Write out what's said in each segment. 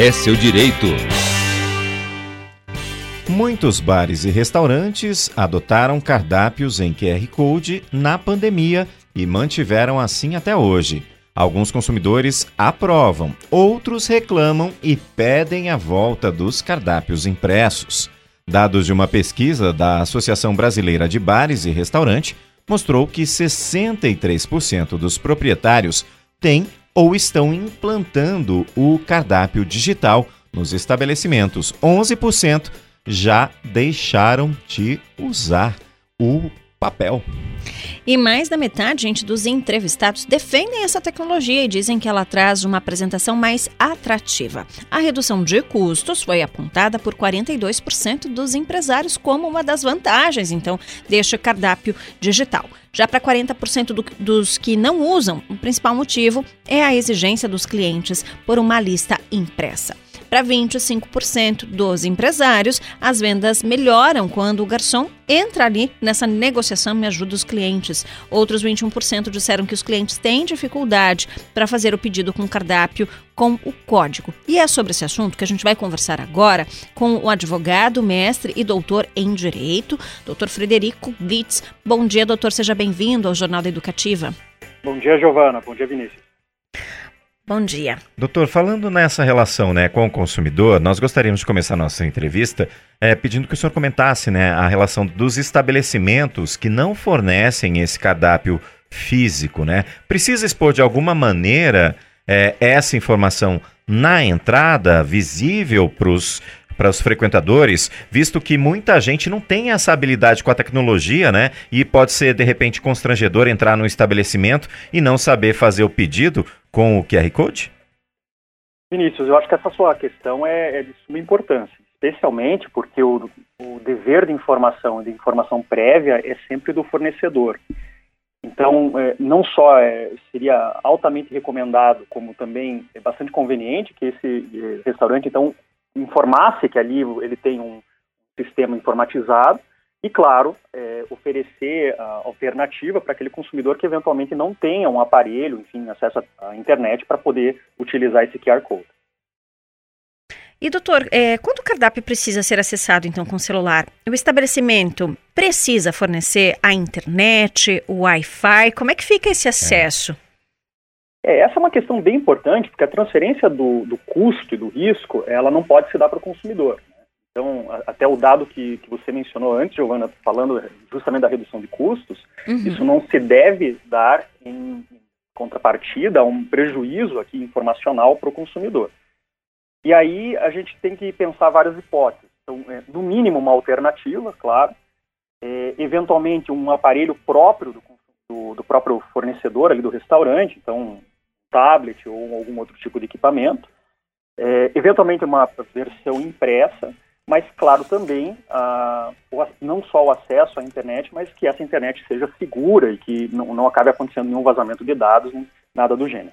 É seu direito. Muitos bares e restaurantes adotaram cardápios em QR Code na pandemia e mantiveram assim até hoje. Alguns consumidores aprovam, outros reclamam e pedem a volta dos cardápios impressos. Dados de uma pesquisa da Associação Brasileira de Bares e Restaurante mostrou que 63% dos proprietários têm ou estão implantando o cardápio digital nos estabelecimentos. 11% já deixaram de usar o papel. E mais da metade, gente, dos entrevistados defendem essa tecnologia e dizem que ela traz uma apresentação mais atrativa. A redução de custos foi apontada por 42% dos empresários como uma das vantagens, então, deste cardápio digital. Já para 40% do, dos que não usam, o principal motivo é a exigência dos clientes por uma lista impressa. Para 25% dos empresários, as vendas melhoram quando o garçom entra ali nessa negociação e ajuda os clientes. Outros 21% disseram que os clientes têm dificuldade para fazer o pedido com cardápio com o código. E é sobre esse assunto que a gente vai conversar agora com o advogado, mestre e doutor em Direito, doutor Frederico Blitz. Bom dia, doutor, seja bem-vindo ao Jornal da Educativa. Bom dia, Giovana. Bom dia, Vinícius. Bom dia. Doutor, falando nessa relação né, com o consumidor, nós gostaríamos de começar nossa entrevista é, pedindo que o senhor comentasse né, a relação dos estabelecimentos que não fornecem esse cardápio físico. Né? Precisa expor de alguma maneira é, essa informação na entrada, visível para os para os frequentadores, visto que muita gente não tem essa habilidade com a tecnologia, né? E pode ser de repente constrangedor entrar no estabelecimento e não saber fazer o pedido com o QR Code? Vinícius, eu acho que essa sua questão é, é de suma importância, especialmente porque o, o dever de informação, de informação prévia, é sempre do fornecedor. Então, é, não só é, seria altamente recomendado, como também é bastante conveniente que esse é, restaurante, então, informasse que ali ele tem um sistema informatizado e, claro, é, oferecer a alternativa para aquele consumidor que eventualmente não tenha um aparelho, enfim, acesso à internet para poder utilizar esse QR Code. E, doutor, é, quando o cardápio precisa ser acessado, então, com o celular, o estabelecimento precisa fornecer a internet, o Wi-Fi? Como é que fica esse acesso? É, essa é uma questão bem importante, porque a transferência do, do custo e do risco, ela não pode se dar para o consumidor. Então, até o dado que, que você mencionou antes, Giovana, falando justamente da redução de custos, uhum. isso não se deve dar em contrapartida a um prejuízo aqui informacional para o consumidor. E aí a gente tem que pensar várias hipóteses. Então, é, no mínimo, uma alternativa, claro, é, eventualmente um aparelho próprio do, do, do, próprio fornecedor ali do restaurante, então um tablet ou algum outro tipo de equipamento, é, eventualmente uma versão impressa, mas, claro, também ah, não só o acesso à internet, mas que essa internet seja segura e que não, não acabe acontecendo nenhum vazamento de dados, nada do gênero.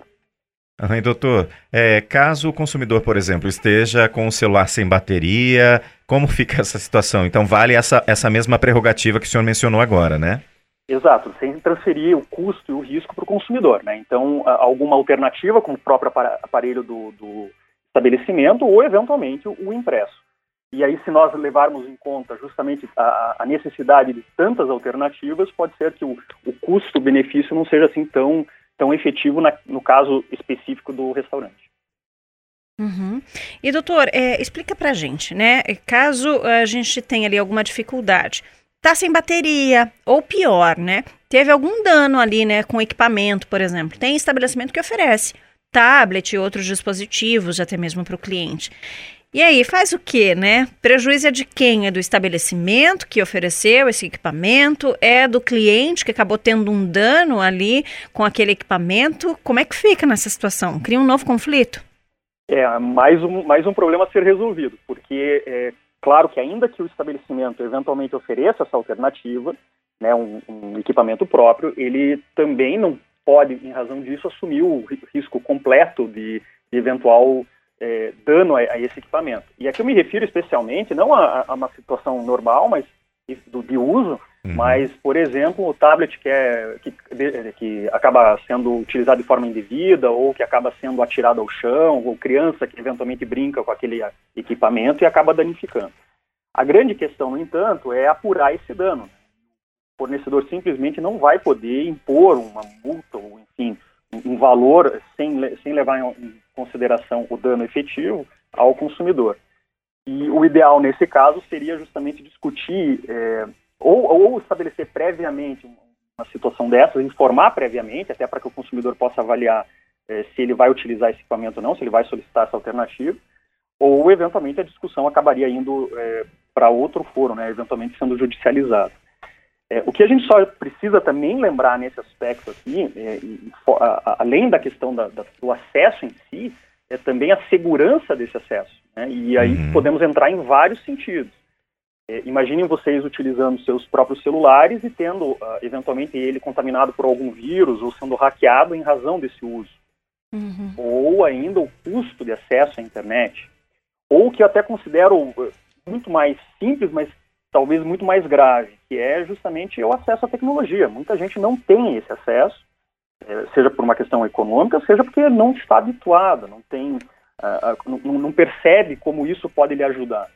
Aham, doutor, é, caso o consumidor, por exemplo, esteja com o celular sem bateria, como fica essa situação? Então, vale essa, essa mesma prerrogativa que o senhor mencionou agora, né? Exato, sem transferir o custo e o risco para o consumidor, né? Então, alguma alternativa, como o próprio aparelho do, do estabelecimento ou, eventualmente, o impresso. E aí, se nós levarmos em conta justamente a, a necessidade de tantas alternativas, pode ser que o, o custo-benefício não seja assim tão, tão efetivo na, no caso específico do restaurante. Uhum. E doutor, é, explica pra gente, né? Caso a gente tenha ali alguma dificuldade, tá sem bateria, ou pior, né? Teve algum dano ali, né, com equipamento, por exemplo. Tem estabelecimento que oferece tablet e outros dispositivos, até mesmo para o cliente. E aí, faz o quê, né? Prejuízo é de quem? É do estabelecimento que ofereceu esse equipamento? É do cliente que acabou tendo um dano ali com aquele equipamento? Como é que fica nessa situação? Cria um novo conflito? É, mais um, mais um problema a ser resolvido, porque é claro que ainda que o estabelecimento eventualmente ofereça essa alternativa, né, um, um equipamento próprio, ele também não pode, em razão disso, assumir o risco completo de, de eventual é, dano a, a, esse equipamento. E aqui eu me refiro especialmente não a, a uma situação normal, mas de, de uso, Uhum. Mas, por exemplo, o tablet que, é, que, que acaba sendo utilizado de forma indevida ou que acaba sendo atirado ao chão, ou criança que eventualmente brinca com aquele equipamento e acaba danificando. A grande questão, no entanto, é apurar esse dano. O fornecedor simplesmente não vai poder impor uma multa ou, enfim, um valor sem, sem levar em consideração o dano efetivo ao consumidor. E o ideal nesse caso seria justamente discutir é, ou, ou estabelecer previamente uma situação dessas, informar previamente, até para que o consumidor possa avaliar é, se ele vai utilizar esse equipamento ou não, se ele vai solicitar essa alternativa, ou eventualmente a discussão acabaria indo é, para outro foro, né, eventualmente sendo judicializado. É, o que a gente só precisa também lembrar nesse aspecto aqui, é, e, a, além da questão da, da, do acesso em si, é também a segurança desse acesso. Né? E aí uhum. podemos entrar em vários sentidos. É, imaginem vocês utilizando seus próprios celulares e tendo, uh, eventualmente, ele contaminado por algum vírus ou sendo hackeado em razão desse uso. Uhum. Ou ainda o custo de acesso à internet. Ou que eu até considero uh, muito mais simples, mas talvez muito mais grave, que é justamente o acesso à tecnologia. Muita gente não tem esse acesso, é, seja por uma questão econômica, seja porque não está habituada, não tem, uh, não, não percebe como isso pode lhe ajudar.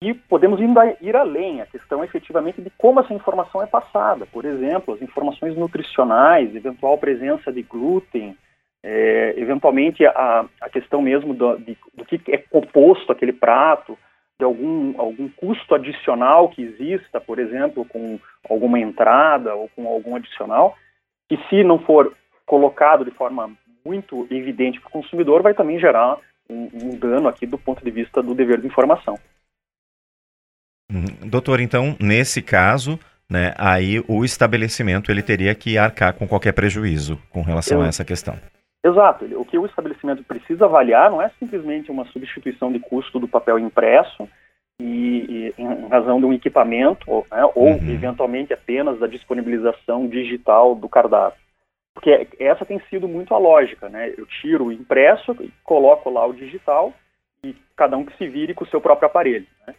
E podemos ir além, a questão efetivamente de como essa informação é passada. Por exemplo, as informações nutricionais, eventual presença de glúten, é, eventualmente a, a questão mesmo do, de, do que é composto aquele prato, de algum, algum custo adicional que exista, por exemplo, com alguma entrada ou com algum adicional, que se não for colocado de forma muito evidente para o consumidor, vai também gerar um, um dano aqui do ponto de vista do dever de informação. Uhum. Doutor, então, nesse caso, né, aí o estabelecimento ele teria que arcar com qualquer prejuízo com relação a essa questão. Exato. O que o estabelecimento precisa avaliar não é simplesmente uma substituição de custo do papel impresso e, e em razão de um equipamento, né, ou uhum. eventualmente apenas da disponibilização digital do cardápio. Porque essa tem sido muito a lógica, né? Eu tiro o impresso, coloco lá o digital e cada um que se vire com o seu próprio aparelho. Né?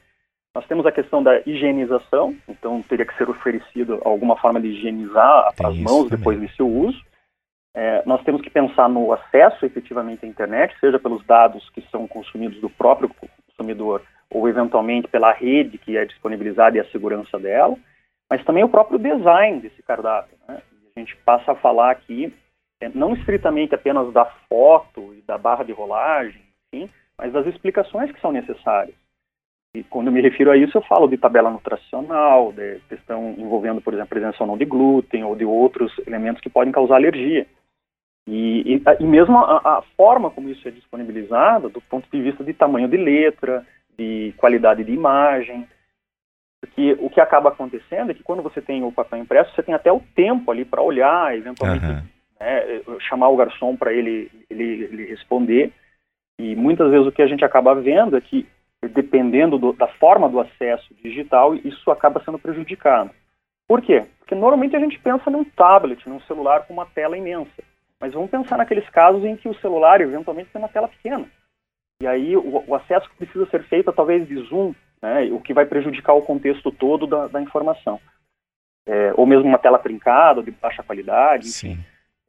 Nós temos a questão da higienização, então teria que ser oferecido alguma forma de higienizar Tem as mãos também. depois de seu uso. É, nós temos que pensar no acesso efetivamente à internet, seja pelos dados que são consumidos do próprio consumidor ou eventualmente pela rede que é disponibilizada e a segurança dela, mas também o próprio design desse cardápio. Né? A gente passa a falar aqui é, não estritamente apenas da foto e da barra de rolagem, enfim, mas das explicações que são necessárias. E quando eu me refiro a isso, eu falo de tabela nutricional, de questão envolvendo, por exemplo, a presença ou não de glúten ou de outros elementos que podem causar alergia. E, e, e mesmo a, a, forma como isso é disponibilizado, do ponto de vista de tamanho de letra, de qualidade de imagem, porque o que acaba acontecendo é que quando você tem o papel impresso, você tem até o tempo ali para olhar, eventualmente uhum. né, chamar o garçom para ele, ele, ele responder. E muitas vezes o que a gente acaba vendo é que dependendo do, da forma do acesso digital, isso acaba sendo prejudicado. Por quê? Porque normalmente a gente pensa num tablet, num celular com uma tela imensa. Mas vamos pensar naqueles casos em que o celular eventualmente tem uma tela pequena. E aí o, o acesso precisa ser feito talvez de zoom, né, o que vai prejudicar o contexto todo da, da informação. É, ou mesmo uma tela trincada, de baixa qualidade. Sim.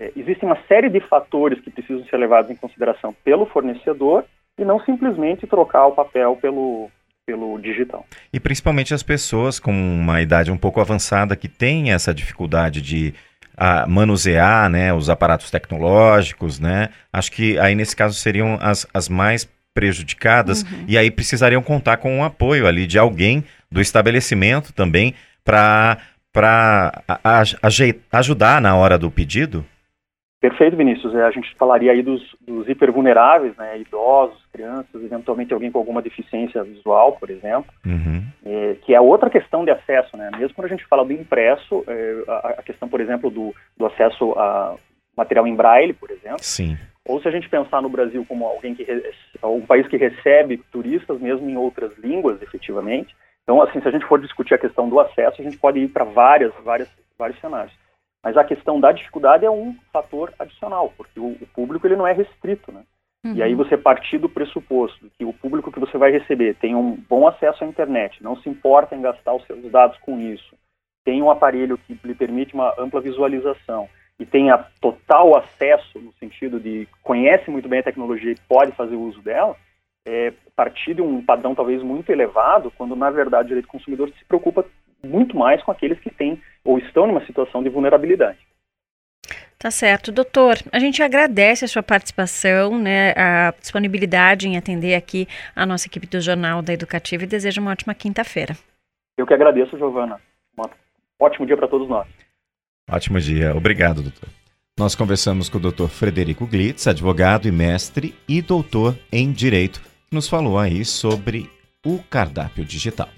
É, existem uma série de fatores que precisam ser levados em consideração pelo fornecedor e não simplesmente trocar o papel pelo, pelo digital. E principalmente as pessoas com uma idade um pouco avançada que têm essa dificuldade de a, manusear né, os aparatos tecnológicos, né? Acho que aí nesse caso seriam as, as mais prejudicadas uhum. e aí precisariam contar com o um apoio ali de alguém do estabelecimento também para ajudar na hora do pedido? Perfeito, Vinícius. É, a gente falaria aí dos, dos hipervulneráveis, né, idosos, crianças, eventualmente alguém com alguma deficiência visual, por exemplo, uhum. é, que é outra questão de acesso, né? Mesmo quando a gente fala do impresso, é, a, a, questão, por exemplo, do, do acesso a material em braille, por exemplo. Sim. Ou se a gente pensar no Brasil como alguém que um país que recebe turistas mesmo em outras línguas, efetivamente. Então, assim, se a gente for discutir a questão do acesso, a gente pode ir para várias, várias, vários cenários. Mas a questão da dificuldade é um fator adicional, porque o, o público ele não é restrito, né? Uhum. E aí uhum. você partir do pressuposto que o público que você vai receber tem um bom acesso à internet, não se importa em gastar os seus dados com isso, tem um aparelho que lhe permite uma ampla visualização e tenha total acesso, no sentido de conhece muito bem a tecnologia e pode fazer uso dela, é, partir de um padrão talvez muito elevado, quando na verdade o direito do consumidor se preocupa muito mais com aqueles que têm ou estão numa situação de vulnerabilidade. Tá certo. Doutor, a gente agradece a sua participação, né, a disponibilidade em atender aqui a nossa equipe do Jornal da Educativa e desejo uma ótima quinta-feira. Eu que agradeço, Giovana. Um ótimo dia para todos nós. Ótimo dia. Obrigado, doutor. Nós conversamos com o doutor Frederico Glitz, advogado e mestre e doutor em Direito, que nos falou aí sobre o cardápio digital.